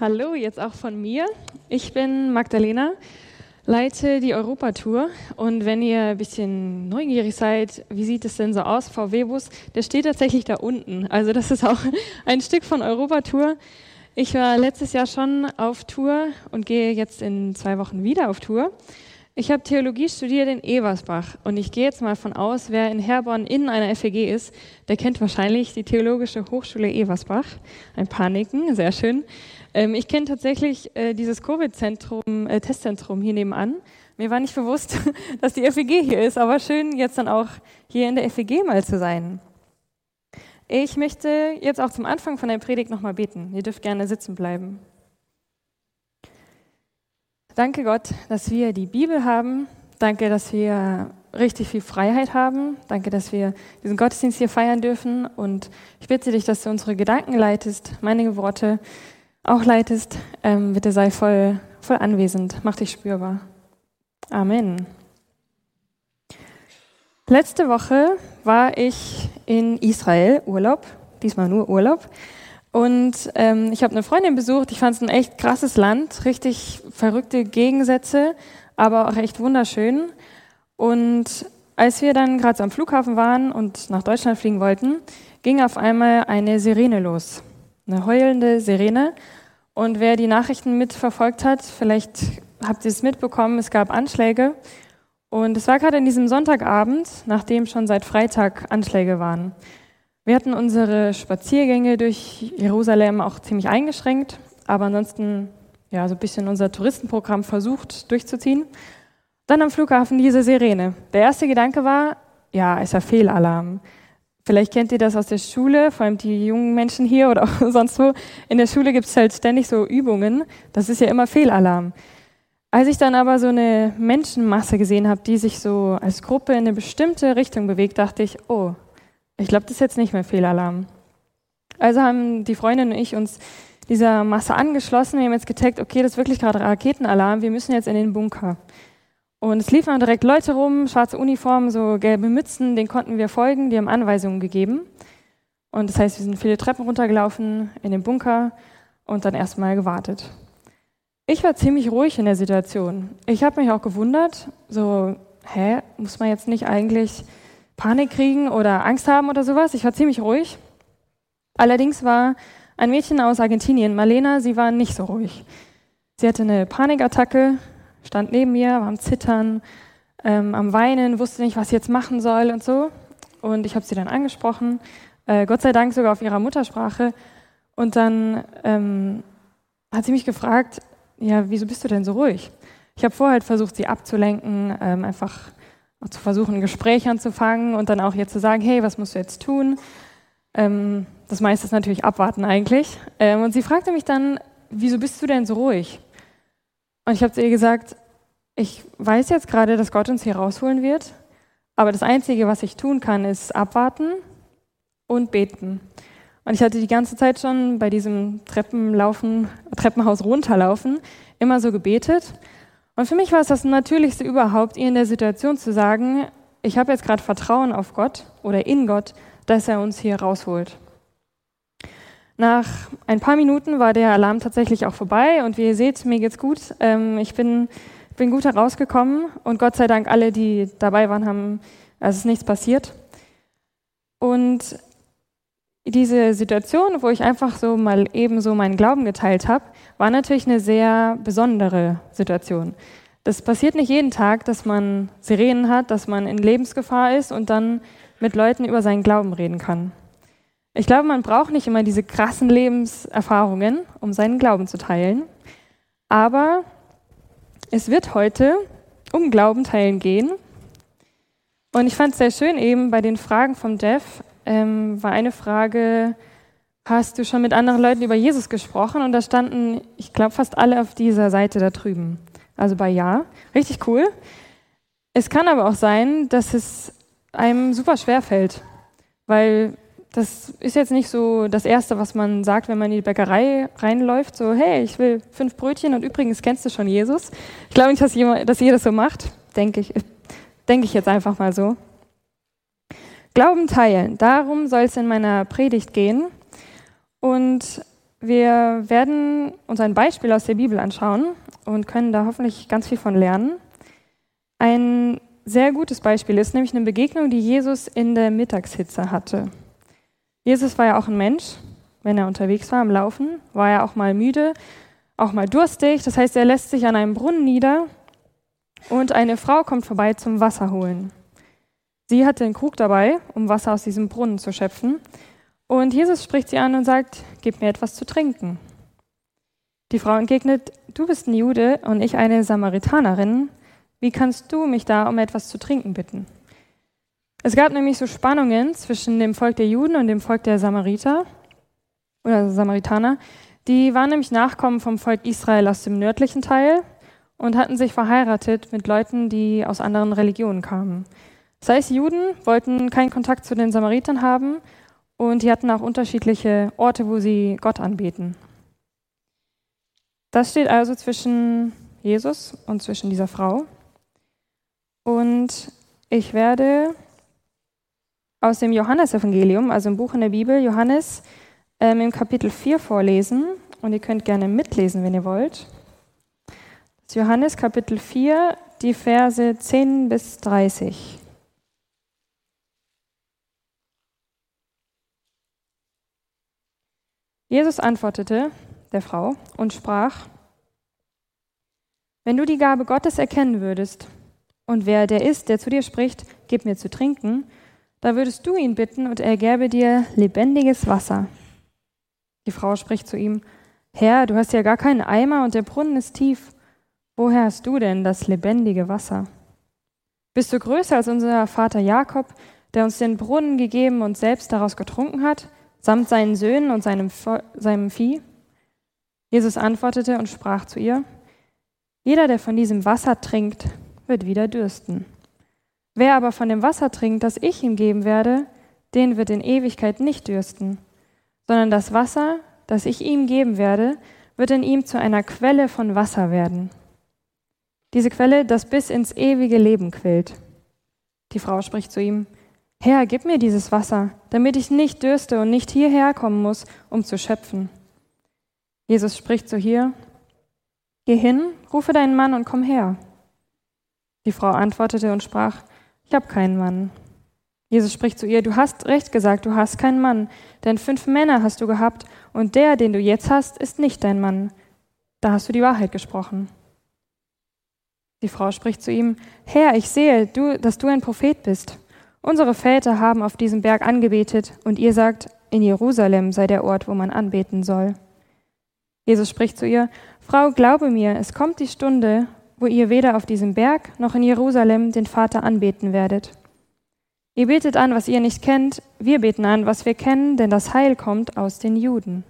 Hallo, jetzt auch von mir. Ich bin Magdalena, leite die Europatour. Und wenn ihr ein bisschen neugierig seid, wie sieht es denn so aus? VW-Bus, der steht tatsächlich da unten. Also das ist auch ein Stück von Europatour. Ich war letztes Jahr schon auf Tour und gehe jetzt in zwei Wochen wieder auf Tour. Ich habe Theologie studiert in Eversbach und ich gehe jetzt mal von aus, wer in Herborn in einer FEG ist, der kennt wahrscheinlich die Theologische Hochschule Eversbach. Ein paar nicken, sehr schön. Ähm, ich kenne tatsächlich äh, dieses Covid-Zentrum, äh, Testzentrum hier nebenan. Mir war nicht bewusst, dass die FEG hier ist, aber schön jetzt dann auch hier in der FEG mal zu sein. Ich möchte jetzt auch zum Anfang von der Predigt nochmal beten. Ihr dürft gerne sitzen bleiben. Danke Gott, dass wir die Bibel haben. Danke, dass wir richtig viel Freiheit haben. Danke, dass wir diesen Gottesdienst hier feiern dürfen. Und ich bitte dich, dass du unsere Gedanken leitest, meine Worte auch leitest. Ähm, bitte sei voll, voll anwesend. Mach dich spürbar. Amen. Letzte Woche war ich in Israel, Urlaub, diesmal nur Urlaub. Und ähm, ich habe eine Freundin besucht. Ich fand es ein echt krasses Land, richtig verrückte Gegensätze, aber auch echt wunderschön. Und als wir dann gerade so am Flughafen waren und nach Deutschland fliegen wollten, ging auf einmal eine Sirene los. Eine heulende Sirene. Und wer die Nachrichten mitverfolgt hat, vielleicht habt ihr es mitbekommen, es gab Anschläge. Und es war gerade in diesem Sonntagabend, nachdem schon seit Freitag Anschläge waren. Wir hatten unsere Spaziergänge durch Jerusalem auch ziemlich eingeschränkt, aber ansonsten ja, so ein bisschen unser Touristenprogramm versucht durchzuziehen. Dann am Flughafen diese Sirene. Der erste Gedanke war, ja, ist ja Fehlalarm. Vielleicht kennt ihr das aus der Schule, vor allem die jungen Menschen hier oder auch sonst wo. In der Schule gibt es halt ständig so Übungen. Das ist ja immer Fehlalarm. Als ich dann aber so eine Menschenmasse gesehen habe, die sich so als Gruppe in eine bestimmte Richtung bewegt, dachte ich, oh, ich glaube, das ist jetzt nicht mehr Fehlalarm. Also haben die Freundin und ich uns dieser Masse angeschlossen. Wir haben jetzt getaggt, okay, das ist wirklich gerade Raketenalarm, wir müssen jetzt in den Bunker. Und es liefen direkt Leute rum, schwarze Uniformen, so gelbe Mützen, denen konnten wir folgen, die haben Anweisungen gegeben. Und das heißt, wir sind viele Treppen runtergelaufen in den Bunker und dann erstmal gewartet. Ich war ziemlich ruhig in der Situation. Ich habe mich auch gewundert, so, hä, muss man jetzt nicht eigentlich Panik kriegen oder Angst haben oder sowas. Ich war ziemlich ruhig. Allerdings war ein Mädchen aus Argentinien, Marlena, sie war nicht so ruhig. Sie hatte eine Panikattacke, stand neben mir, war am Zittern, ähm, am Weinen, wusste nicht, was sie jetzt machen soll und so. Und ich habe sie dann angesprochen, äh, Gott sei Dank sogar auf ihrer Muttersprache. Und dann ähm, hat sie mich gefragt, ja, wieso bist du denn so ruhig? Ich habe vorher halt versucht, sie abzulenken, ähm, einfach zu versuchen, ein Gespräch anzufangen und dann auch ihr zu sagen, hey, was musst du jetzt tun? Ähm, das meiste ist natürlich abwarten eigentlich. Ähm, und sie fragte mich dann, wieso bist du denn so ruhig? Und ich habe zu ihr gesagt, ich weiß jetzt gerade, dass Gott uns hier rausholen wird, aber das Einzige, was ich tun kann, ist abwarten und beten. Und ich hatte die ganze Zeit schon bei diesem Treppenlaufen, Treppenhaus runterlaufen, immer so gebetet. Und für mich war es das Natürlichste überhaupt, ihr in der Situation zu sagen, ich habe jetzt gerade Vertrauen auf Gott oder in Gott, dass er uns hier rausholt. Nach ein paar Minuten war der Alarm tatsächlich auch vorbei und wie ihr seht, mir geht's gut. Ähm, ich bin, bin gut herausgekommen und Gott sei Dank alle, die dabei waren, haben, es ist nichts passiert. Und diese Situation, wo ich einfach so mal eben so meinen Glauben geteilt habe, war natürlich eine sehr besondere Situation. Das passiert nicht jeden Tag, dass man Sirenen hat, dass man in Lebensgefahr ist und dann mit Leuten über seinen Glauben reden kann. Ich glaube, man braucht nicht immer diese krassen Lebenserfahrungen, um seinen Glauben zu teilen. Aber es wird heute um Glauben teilen gehen. Und ich fand es sehr schön eben bei den Fragen vom Jeff, ähm, war eine Frage, hast du schon mit anderen Leuten über Jesus gesprochen? Und da standen, ich glaube, fast alle auf dieser Seite da drüben. Also bei Ja. Richtig cool. Es kann aber auch sein, dass es einem super schwer fällt, weil das ist jetzt nicht so das Erste, was man sagt, wenn man in die Bäckerei reinläuft, so, hey, ich will fünf Brötchen und übrigens kennst du schon Jesus. Ich glaube nicht, dass, jemand, dass das so macht, denke ich, denke ich jetzt einfach mal so. Glauben teilen, darum soll es in meiner Predigt gehen. Und wir werden uns ein Beispiel aus der Bibel anschauen und können da hoffentlich ganz viel von lernen. Ein sehr gutes Beispiel ist nämlich eine Begegnung, die Jesus in der Mittagshitze hatte. Jesus war ja auch ein Mensch, wenn er unterwegs war am Laufen, war er auch mal müde, auch mal durstig. Das heißt, er lässt sich an einem Brunnen nieder und eine Frau kommt vorbei zum Wasser holen. Sie hatte einen Krug dabei, um Wasser aus diesem Brunnen zu schöpfen. Und Jesus spricht sie an und sagt, gib mir etwas zu trinken. Die Frau entgegnet, du bist ein Jude und ich eine Samaritanerin. Wie kannst du mich da um etwas zu trinken bitten? Es gab nämlich so Spannungen zwischen dem Volk der Juden und dem Volk der Samariter oder Samaritaner. Die waren nämlich Nachkommen vom Volk Israel aus dem nördlichen Teil und hatten sich verheiratet mit Leuten, die aus anderen Religionen kamen. Das heißt, Juden wollten keinen Kontakt zu den Samaritern haben und die hatten auch unterschiedliche Orte, wo sie Gott anbeten. Das steht also zwischen Jesus und zwischen dieser Frau. Und ich werde aus dem Johannesevangelium, also im Buch in der Bibel, Johannes ähm, im Kapitel 4 vorlesen. Und ihr könnt gerne mitlesen, wenn ihr wollt. Das Johannes Kapitel 4, die Verse 10 bis 30. Jesus antwortete der Frau und sprach, wenn du die Gabe Gottes erkennen würdest und wer der ist, der zu dir spricht, gib mir zu trinken, da würdest du ihn bitten und er gäbe dir lebendiges Wasser. Die Frau spricht zu ihm, Herr, du hast ja gar keinen Eimer und der Brunnen ist tief. Woher hast du denn das lebendige Wasser? Bist du größer als unser Vater Jakob, der uns den Brunnen gegeben und selbst daraus getrunken hat? samt seinen Söhnen und seinem, seinem Vieh? Jesus antwortete und sprach zu ihr, Jeder, der von diesem Wasser trinkt, wird wieder dürsten. Wer aber von dem Wasser trinkt, das ich ihm geben werde, den wird in Ewigkeit nicht dürsten, sondern das Wasser, das ich ihm geben werde, wird in ihm zu einer Quelle von Wasser werden. Diese Quelle, das bis ins ewige Leben quillt. Die Frau spricht zu ihm, Herr, gib mir dieses Wasser, damit ich nicht dürste und nicht hierher kommen muss, um zu schöpfen. Jesus spricht zu hier, Geh hin, rufe deinen Mann und komm her. Die Frau antwortete und sprach, Ich habe keinen Mann. Jesus spricht zu ihr, Du hast recht gesagt, du hast keinen Mann, denn fünf Männer hast du gehabt, und der, den du jetzt hast, ist nicht dein Mann. Da hast du die Wahrheit gesprochen. Die Frau spricht zu ihm, Herr, ich sehe, du, dass du ein Prophet bist. Unsere Väter haben auf diesem Berg angebetet und ihr sagt, in Jerusalem sei der Ort, wo man anbeten soll. Jesus spricht zu ihr, Frau, glaube mir, es kommt die Stunde, wo ihr weder auf diesem Berg noch in Jerusalem den Vater anbeten werdet. Ihr betet an, was ihr nicht kennt, wir beten an, was wir kennen, denn das Heil kommt aus den Juden.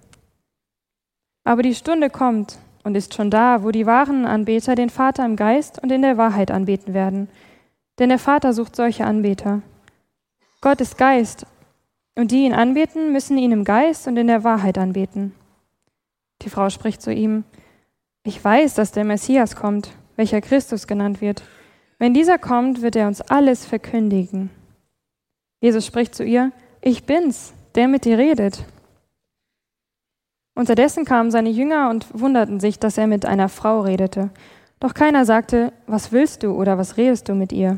Aber die Stunde kommt und ist schon da, wo die wahren Anbeter den Vater im Geist und in der Wahrheit anbeten werden. Denn der Vater sucht solche Anbeter. Gott ist Geist, und die ihn anbeten, müssen ihn im Geist und in der Wahrheit anbeten. Die Frau spricht zu ihm, ich weiß, dass der Messias kommt, welcher Christus genannt wird. Wenn dieser kommt, wird er uns alles verkündigen. Jesus spricht zu ihr, ich bin's, der mit dir redet. Unterdessen kamen seine Jünger und wunderten sich, dass er mit einer Frau redete. Doch keiner sagte, was willst du oder was redest du mit ihr?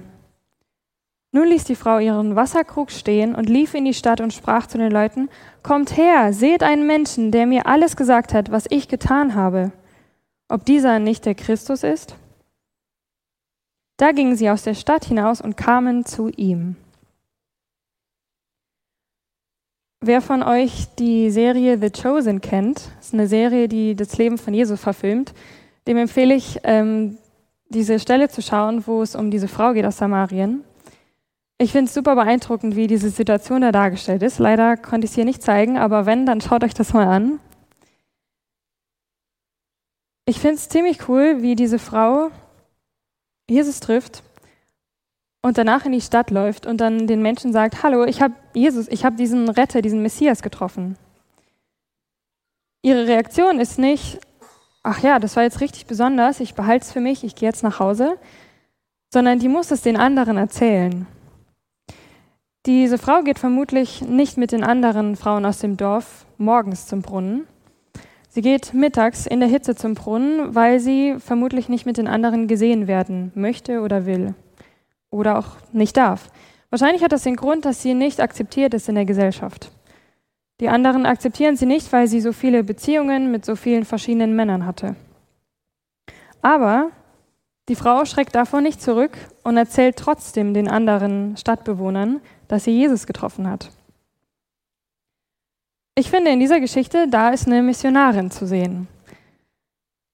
Nun ließ die Frau ihren Wasserkrug stehen und lief in die Stadt und sprach zu den Leuten, Kommt her, seht einen Menschen, der mir alles gesagt hat, was ich getan habe. Ob dieser nicht der Christus ist? Da gingen sie aus der Stadt hinaus und kamen zu ihm. Wer von euch die Serie The Chosen kennt, ist eine Serie, die das Leben von Jesus verfilmt, dem empfehle ich, ähm, diese Stelle zu schauen, wo es um diese Frau geht aus Samarien. Ich finde es super beeindruckend, wie diese Situation da dargestellt ist. Leider konnte ich es hier nicht zeigen, aber wenn, dann schaut euch das mal an. Ich finde es ziemlich cool, wie diese Frau Jesus trifft und danach in die Stadt läuft und dann den Menschen sagt, hallo, ich habe Jesus, ich habe diesen Retter, diesen Messias getroffen. Ihre Reaktion ist nicht, ach ja, das war jetzt richtig besonders, ich behalte es für mich, ich gehe jetzt nach Hause, sondern die muss es den anderen erzählen. Diese Frau geht vermutlich nicht mit den anderen Frauen aus dem Dorf morgens zum Brunnen, Sie geht mittags in der Hitze zum Brunnen, weil sie vermutlich nicht mit den anderen gesehen werden möchte oder will. Oder auch nicht darf. Wahrscheinlich hat das den Grund, dass sie nicht akzeptiert ist in der Gesellschaft. Die anderen akzeptieren sie nicht, weil sie so viele Beziehungen mit so vielen verschiedenen Männern hatte. Aber die Frau schreckt davor nicht zurück und erzählt trotzdem den anderen Stadtbewohnern, dass sie Jesus getroffen hat. Ich finde in dieser Geschichte, da ist eine Missionarin zu sehen.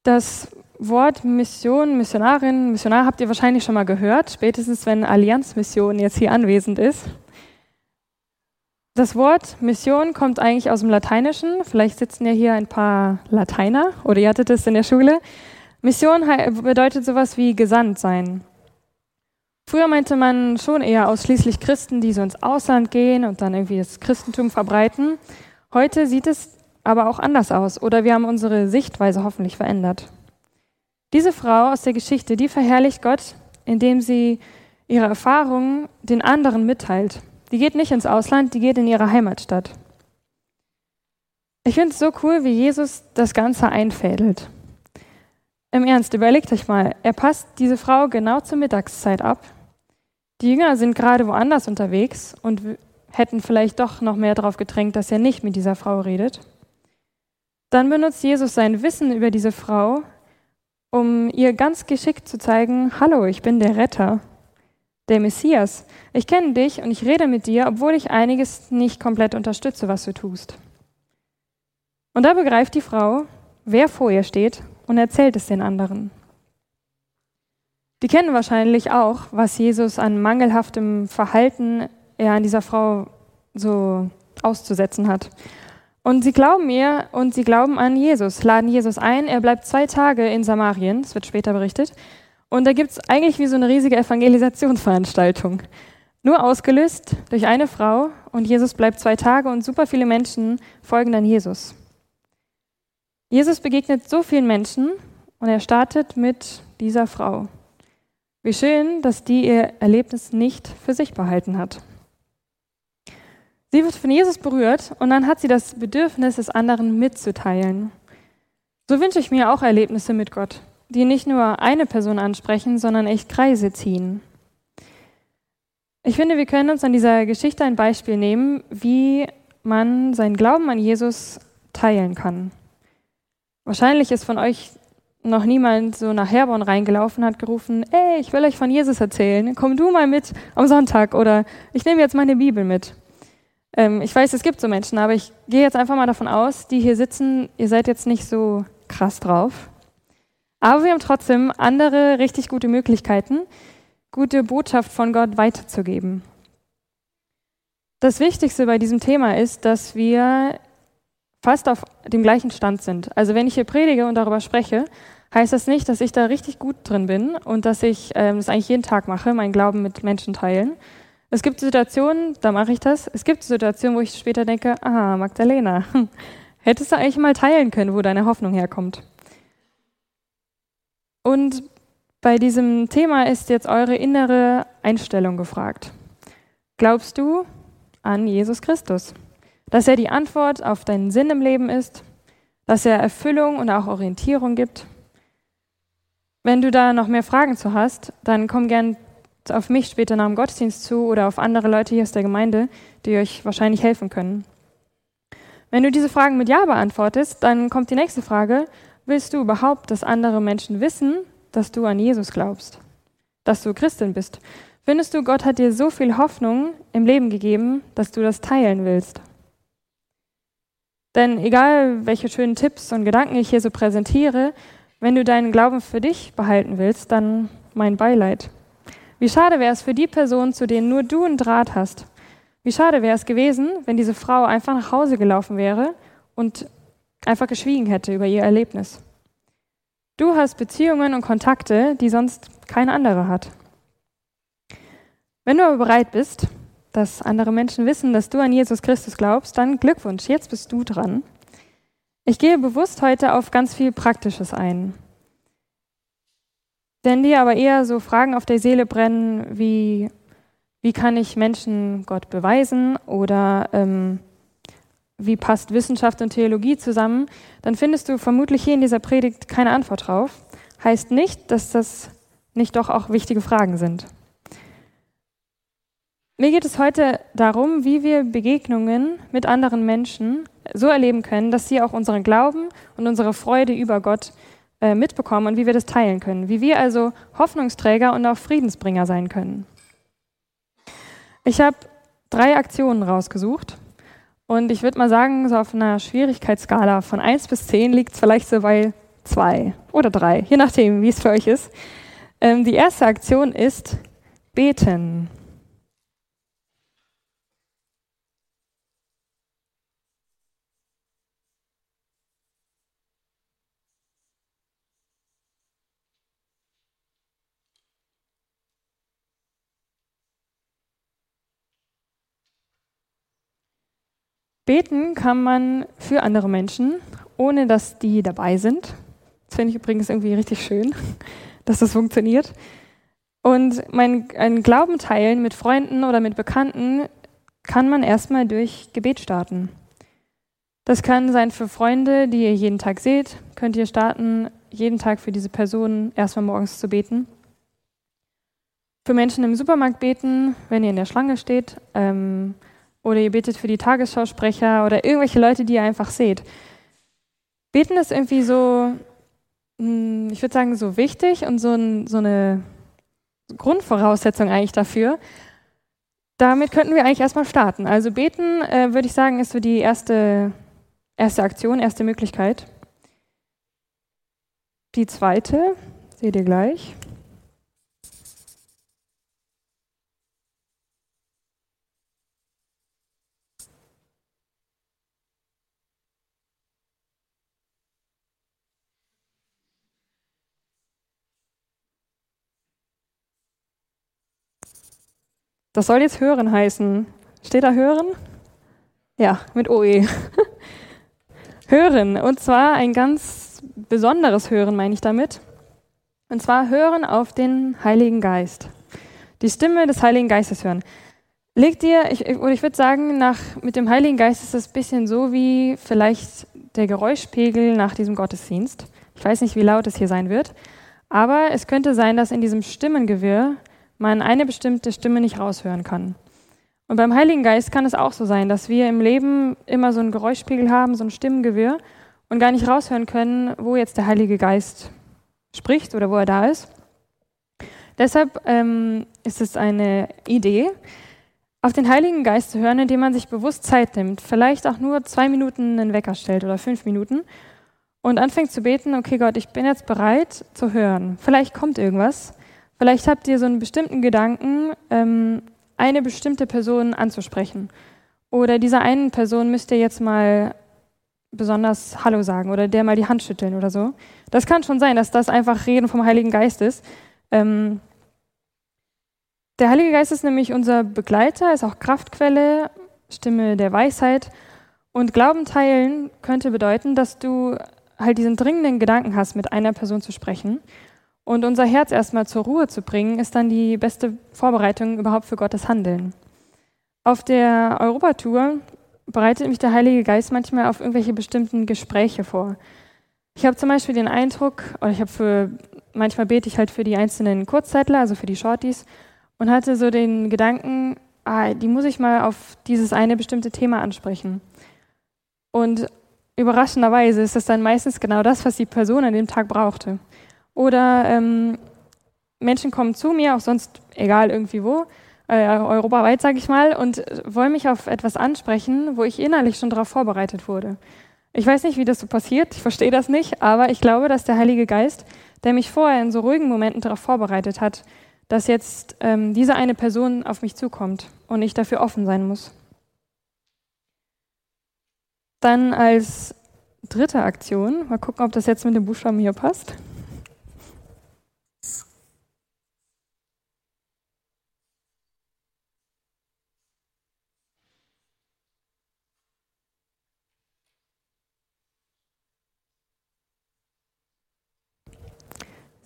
Das Wort Mission, Missionarin, Missionar habt ihr wahrscheinlich schon mal gehört, spätestens wenn Allianzmission jetzt hier anwesend ist. Das Wort Mission kommt eigentlich aus dem Lateinischen. Vielleicht sitzen ja hier ein paar Lateiner oder ihr hattet es in der Schule. Mission bedeutet sowas wie gesandt sein. Früher meinte man schon eher ausschließlich Christen, die so ins Ausland gehen und dann irgendwie das Christentum verbreiten. Heute sieht es aber auch anders aus oder wir haben unsere Sichtweise hoffentlich verändert. Diese Frau aus der Geschichte, die verherrlicht Gott, indem sie ihre Erfahrungen den anderen mitteilt. Die geht nicht ins Ausland, die geht in ihre Heimatstadt. Ich finde es so cool, wie Jesus das Ganze einfädelt. Im Ernst, überlegt euch mal, er passt diese Frau genau zur Mittagszeit ab. Die Jünger sind gerade woanders unterwegs und hätten vielleicht doch noch mehr darauf gedrängt, dass er nicht mit dieser Frau redet. Dann benutzt Jesus sein Wissen über diese Frau, um ihr ganz geschickt zu zeigen, hallo, ich bin der Retter, der Messias. Ich kenne dich und ich rede mit dir, obwohl ich einiges nicht komplett unterstütze, was du tust. Und da begreift die Frau, wer vor ihr steht und erzählt es den anderen. Die kennen wahrscheinlich auch, was Jesus an mangelhaftem Verhalten er an dieser Frau so auszusetzen hat. Und sie glauben ihr und sie glauben an Jesus, laden Jesus ein. Er bleibt zwei Tage in Samarien, das wird später berichtet. Und da gibt es eigentlich wie so eine riesige Evangelisationsveranstaltung. Nur ausgelöst durch eine Frau und Jesus bleibt zwei Tage und super viele Menschen folgen dann Jesus. Jesus begegnet so vielen Menschen und er startet mit dieser Frau. Wie schön, dass die ihr Erlebnis nicht für sich behalten hat. Sie wird von Jesus berührt und dann hat sie das Bedürfnis, es anderen mitzuteilen. So wünsche ich mir auch Erlebnisse mit Gott, die nicht nur eine Person ansprechen, sondern echt Kreise ziehen. Ich finde, wir können uns an dieser Geschichte ein Beispiel nehmen, wie man seinen Glauben an Jesus teilen kann. Wahrscheinlich ist von euch noch niemand so nach Herborn reingelaufen hat gerufen, ey, ich will euch von Jesus erzählen, komm du mal mit am Sonntag oder ich nehme jetzt meine Bibel mit. Ähm, ich weiß, es gibt so Menschen, aber ich gehe jetzt einfach mal davon aus, die hier sitzen, ihr seid jetzt nicht so krass drauf. Aber wir haben trotzdem andere richtig gute Möglichkeiten, gute Botschaft von Gott weiterzugeben. Das Wichtigste bei diesem Thema ist, dass wir fast auf dem gleichen Stand sind. Also wenn ich hier predige und darüber spreche, heißt das nicht, dass ich da richtig gut drin bin und dass ich ähm, das eigentlich jeden Tag mache, meinen Glauben mit Menschen teilen, es gibt Situationen, da mache ich das. Es gibt Situationen, wo ich später denke, ah, Magdalena, hättest du eigentlich mal teilen können, wo deine Hoffnung herkommt. Und bei diesem Thema ist jetzt eure innere Einstellung gefragt. Glaubst du an Jesus Christus? Dass er die Antwort auf deinen Sinn im Leben ist? Dass er Erfüllung und auch Orientierung gibt? Wenn du da noch mehr Fragen zu hast, dann komm gern auf mich später nach dem Gottesdienst zu oder auf andere Leute hier aus der Gemeinde, die euch wahrscheinlich helfen können. Wenn du diese Fragen mit Ja beantwortest, dann kommt die nächste Frage, willst du überhaupt, dass andere Menschen wissen, dass du an Jesus glaubst, dass du Christin bist? Findest du, Gott hat dir so viel Hoffnung im Leben gegeben, dass du das teilen willst? Denn egal, welche schönen Tipps und Gedanken ich hier so präsentiere, wenn du deinen Glauben für dich behalten willst, dann mein Beileid. Wie schade wäre es für die Personen, zu denen nur du einen Draht hast. Wie schade wäre es gewesen, wenn diese Frau einfach nach Hause gelaufen wäre und einfach geschwiegen hätte über ihr Erlebnis. Du hast Beziehungen und Kontakte, die sonst kein anderer hat. Wenn du aber bereit bist, dass andere Menschen wissen, dass du an Jesus Christus glaubst, dann Glückwunsch, jetzt bist du dran. Ich gehe bewusst heute auf ganz viel Praktisches ein. Wenn dir aber eher so Fragen auf der Seele brennen, wie, wie kann ich Menschen Gott beweisen oder ähm, wie passt Wissenschaft und Theologie zusammen, dann findest du vermutlich hier in dieser Predigt keine Antwort drauf. Heißt nicht, dass das nicht doch auch wichtige Fragen sind. Mir geht es heute darum, wie wir Begegnungen mit anderen Menschen so erleben können, dass sie auch unseren Glauben und unsere Freude über Gott äh, mitbekommen und wie wir das teilen können. Wie wir also Hoffnungsträger und auch Friedensbringer sein können. Ich habe drei Aktionen rausgesucht und ich würde mal sagen, so auf einer Schwierigkeitsskala von 1 bis 10 liegt es vielleicht so bei 2 oder 3, je nachdem, wie es für euch ist. Ähm, die erste Aktion ist beten. Beten kann man für andere Menschen, ohne dass die dabei sind. Das finde ich übrigens irgendwie richtig schön, dass das funktioniert. Und mein ein Glauben teilen mit Freunden oder mit Bekannten kann man erstmal durch Gebet starten. Das kann sein für Freunde, die ihr jeden Tag seht, könnt ihr starten, jeden Tag für diese Person erstmal morgens zu beten. Für Menschen im Supermarkt beten, wenn ihr in der Schlange steht. Ähm, oder ihr betet für die Tagesschausprecher oder irgendwelche Leute, die ihr einfach seht. Beten ist irgendwie so, hm, ich würde sagen, so wichtig und so, ein, so eine Grundvoraussetzung eigentlich dafür. Damit könnten wir eigentlich erstmal starten. Also beten, äh, würde ich sagen, ist so die erste, erste Aktion, erste Möglichkeit. Die zweite, seht ihr gleich. Das soll jetzt hören heißen. Steht da hören? Ja, mit OE. hören. Und zwar ein ganz besonderes Hören, meine ich damit. Und zwar hören auf den Heiligen Geist. Die Stimme des Heiligen Geistes hören. Legt dir, ich, oder ich würde sagen, nach, mit dem Heiligen Geist ist es ein bisschen so wie vielleicht der Geräuschpegel nach diesem Gottesdienst. Ich weiß nicht, wie laut es hier sein wird, aber es könnte sein, dass in diesem Stimmengewirr man eine bestimmte Stimme nicht raushören kann. Und beim Heiligen Geist kann es auch so sein, dass wir im Leben immer so einen Geräuschspiegel haben, so ein Stimmengewirr und gar nicht raushören können, wo jetzt der Heilige Geist spricht oder wo er da ist. Deshalb ähm, ist es eine Idee, auf den Heiligen Geist zu hören, indem man sich bewusst Zeit nimmt, vielleicht auch nur zwei Minuten einen Wecker stellt oder fünf Minuten und anfängt zu beten, okay Gott, ich bin jetzt bereit zu hören. Vielleicht kommt irgendwas Vielleicht habt ihr so einen bestimmten Gedanken, ähm, eine bestimmte Person anzusprechen. Oder dieser einen Person müsst ihr jetzt mal besonders Hallo sagen oder der mal die Hand schütteln oder so. Das kann schon sein, dass das einfach Reden vom Heiligen Geist ist. Ähm, der Heilige Geist ist nämlich unser Begleiter, ist auch Kraftquelle, Stimme der Weisheit. Und Glauben teilen könnte bedeuten, dass du halt diesen dringenden Gedanken hast, mit einer Person zu sprechen und unser Herz erstmal zur Ruhe zu bringen, ist dann die beste Vorbereitung überhaupt für Gottes Handeln. Auf der Europatour bereitet mich der Heilige Geist manchmal auf irgendwelche bestimmten Gespräche vor. Ich habe zum Beispiel den Eindruck, oder ich habe für, manchmal bete ich halt für die einzelnen Kurzzeitler, also für die Shorties, und hatte so den Gedanken, ah, die muss ich mal auf dieses eine bestimmte Thema ansprechen. Und überraschenderweise ist das dann meistens genau das, was die Person an dem Tag brauchte. Oder ähm, Menschen kommen zu mir, auch sonst egal irgendwie wo, äh, europaweit sage ich mal, und wollen mich auf etwas ansprechen, wo ich innerlich schon darauf vorbereitet wurde. Ich weiß nicht, wie das so passiert, ich verstehe das nicht, aber ich glaube, dass der Heilige Geist, der mich vorher in so ruhigen Momenten darauf vorbereitet hat, dass jetzt ähm, diese eine Person auf mich zukommt und ich dafür offen sein muss. Dann als dritte Aktion, mal gucken, ob das jetzt mit dem Buchstaben hier passt.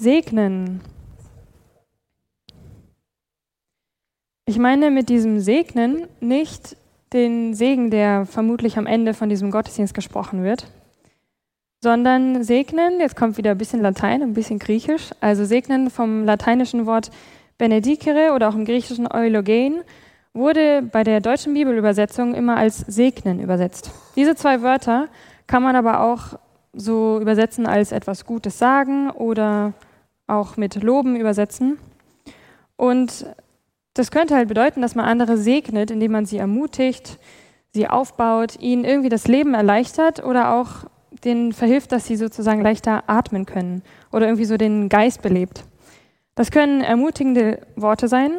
Segnen. Ich meine mit diesem Segnen nicht den Segen, der vermutlich am Ende von diesem Gottesdienst gesprochen wird, sondern segnen, jetzt kommt wieder ein bisschen Latein, ein bisschen Griechisch, also segnen vom lateinischen Wort benedicere oder auch im griechischen eulogen, wurde bei der deutschen Bibelübersetzung immer als segnen übersetzt. Diese zwei Wörter kann man aber auch so übersetzen als etwas Gutes sagen oder auch mit Loben übersetzen. Und das könnte halt bedeuten, dass man andere segnet, indem man sie ermutigt, sie aufbaut, ihnen irgendwie das Leben erleichtert oder auch denen verhilft, dass sie sozusagen leichter atmen können oder irgendwie so den Geist belebt. Das können ermutigende Worte sein.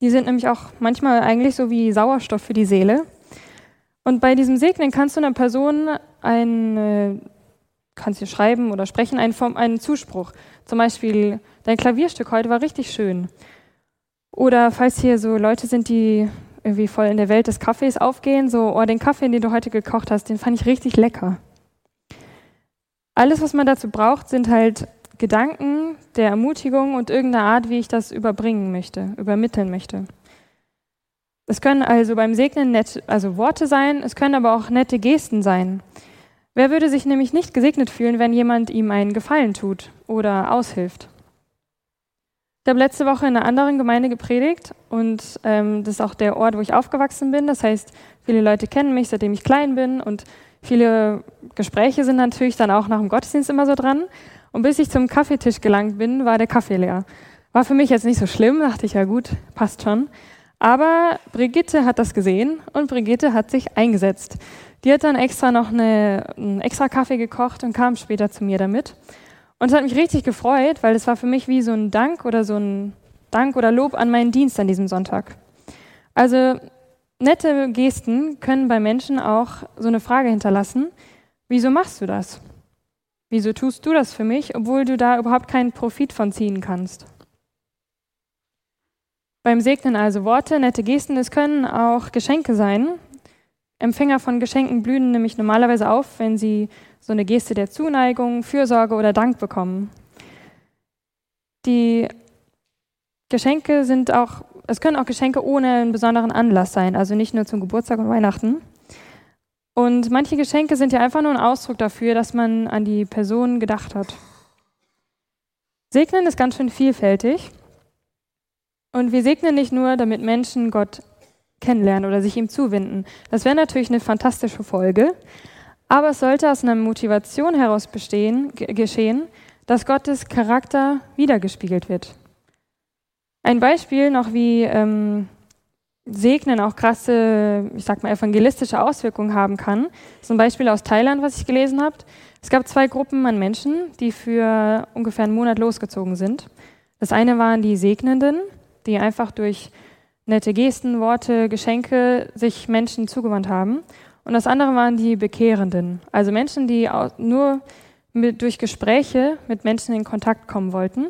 Die sind nämlich auch manchmal eigentlich so wie Sauerstoff für die Seele. Und bei diesem Segnen kannst du einer Person ein, kannst du schreiben oder sprechen, einen, einen Zuspruch. Zum Beispiel, dein Klavierstück heute war richtig schön. Oder falls hier so Leute sind, die irgendwie voll in der Welt des Kaffees aufgehen, so, oh, den Kaffee, den du heute gekocht hast, den fand ich richtig lecker. Alles, was man dazu braucht, sind halt Gedanken der Ermutigung und irgendeine Art, wie ich das überbringen möchte, übermitteln möchte. Es können also beim Segnen nett, also Worte sein, es können aber auch nette Gesten sein. Wer würde sich nämlich nicht gesegnet fühlen, wenn jemand ihm einen Gefallen tut oder aushilft? Ich habe letzte Woche in einer anderen Gemeinde gepredigt und ähm, das ist auch der Ort, wo ich aufgewachsen bin. Das heißt, viele Leute kennen mich, seitdem ich klein bin und viele Gespräche sind natürlich dann auch nach dem Gottesdienst immer so dran. Und bis ich zum Kaffeetisch gelangt bin, war der Kaffee leer. War für mich jetzt nicht so schlimm, dachte ich ja gut, passt schon. Aber Brigitte hat das gesehen und Brigitte hat sich eingesetzt. Die hat dann extra noch eine, einen extra Kaffee gekocht und kam später zu mir damit. Und es hat mich richtig gefreut, weil es war für mich wie so ein Dank oder so ein Dank oder Lob an meinen Dienst an diesem Sonntag. Also nette Gesten können bei Menschen auch so eine Frage hinterlassen. Wieso machst du das? Wieso tust du das für mich, obwohl du da überhaupt keinen Profit von ziehen kannst? Beim Segnen also Worte, nette Gesten, es können auch Geschenke sein. Empfänger von Geschenken blühen nämlich normalerweise auf, wenn sie so eine Geste der Zuneigung, Fürsorge oder Dank bekommen. Die Geschenke sind auch, es können auch Geschenke ohne einen besonderen Anlass sein, also nicht nur zum Geburtstag und Weihnachten. Und manche Geschenke sind ja einfach nur ein Ausdruck dafür, dass man an die Person gedacht hat. Segnen ist ganz schön vielfältig. Und wir segnen nicht nur, damit Menschen Gott kennenlernen oder sich ihm zuwenden. Das wäre natürlich eine fantastische Folge. Aber es sollte aus einer Motivation heraus bestehen, geschehen, dass Gottes Charakter wiedergespiegelt wird. Ein Beispiel noch, wie ähm, Segnen auch krasse, ich sag mal, evangelistische Auswirkungen haben kann. Zum Beispiel aus Thailand, was ich gelesen habe. Es gab zwei Gruppen an Menschen, die für ungefähr einen Monat losgezogen sind. Das eine waren die Segnenden, die einfach durch nette Gesten, Worte, Geschenke sich Menschen zugewandt haben. Und das andere waren die Bekehrenden, also Menschen, die nur mit, durch Gespräche mit Menschen in Kontakt kommen wollten.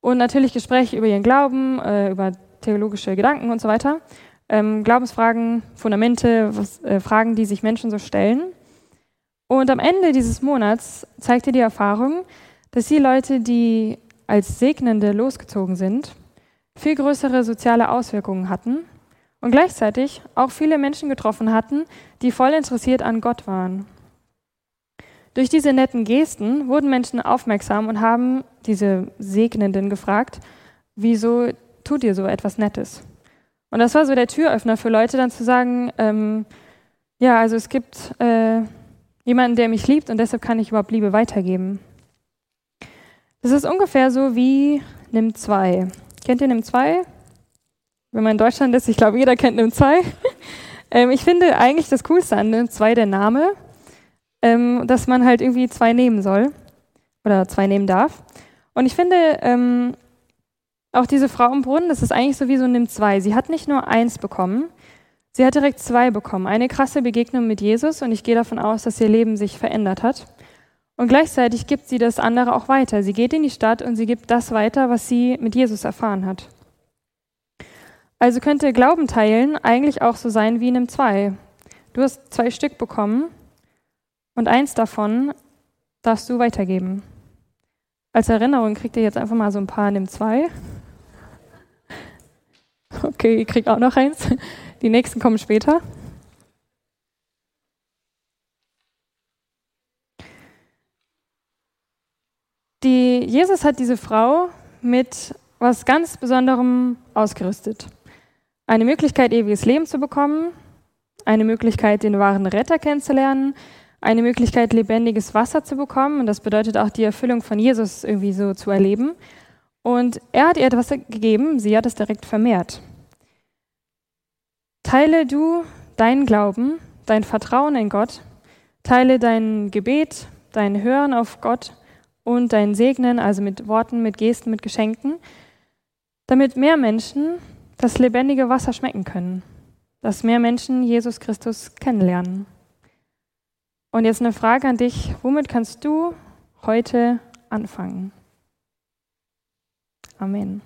Und natürlich Gespräche über ihren Glauben, äh, über theologische Gedanken und so weiter. Ähm, Glaubensfragen, Fundamente, was, äh, Fragen, die sich Menschen so stellen. Und am Ende dieses Monats zeigte die Erfahrung, dass die Leute, die als Segnende losgezogen sind, viel größere soziale Auswirkungen hatten und gleichzeitig auch viele Menschen getroffen hatten, die voll interessiert an Gott waren. Durch diese netten Gesten wurden Menschen aufmerksam und haben diese Segnenden gefragt, wieso tut ihr so etwas Nettes? Und das war so der Türöffner für Leute, dann zu sagen, ähm, ja, also es gibt äh, jemanden, der mich liebt und deshalb kann ich überhaupt Liebe weitergeben. Das ist ungefähr so wie Nimm 2. Kennt ihr Nimm 2? wenn man in Deutschland ist, ich glaube, jeder kennt NIM 2. ähm, ich finde eigentlich das Coolste an NIM 2 der Name, ähm, dass man halt irgendwie zwei nehmen soll oder zwei nehmen darf. Und ich finde ähm, auch diese Frau im Brunnen, das ist eigentlich so wie so NIM 2. Sie hat nicht nur eins bekommen, sie hat direkt zwei bekommen. Eine krasse Begegnung mit Jesus und ich gehe davon aus, dass ihr Leben sich verändert hat. Und gleichzeitig gibt sie das andere auch weiter. Sie geht in die Stadt und sie gibt das weiter, was sie mit Jesus erfahren hat. Also könnte Glauben teilen eigentlich auch so sein wie in einem Zwei. Du hast zwei Stück bekommen und eins davon darfst du weitergeben. Als Erinnerung kriegt ihr jetzt einfach mal so ein paar in dem Zwei. Okay, ihr kriegt auch noch eins. Die nächsten kommen später. Die, Jesus hat diese Frau mit was ganz Besonderem ausgerüstet. Eine Möglichkeit, ewiges Leben zu bekommen, eine Möglichkeit, den wahren Retter kennenzulernen, eine Möglichkeit, lebendiges Wasser zu bekommen. Und das bedeutet auch die Erfüllung von Jesus irgendwie so zu erleben. Und er hat ihr etwas gegeben, sie hat es direkt vermehrt. Teile du deinen Glauben, dein Vertrauen in Gott, teile dein Gebet, dein Hören auf Gott und dein Segnen, also mit Worten, mit Gesten, mit Geschenken, damit mehr Menschen das lebendige Wasser schmecken können, dass mehr Menschen Jesus Christus kennenlernen. Und jetzt eine Frage an dich, womit kannst du heute anfangen? Amen.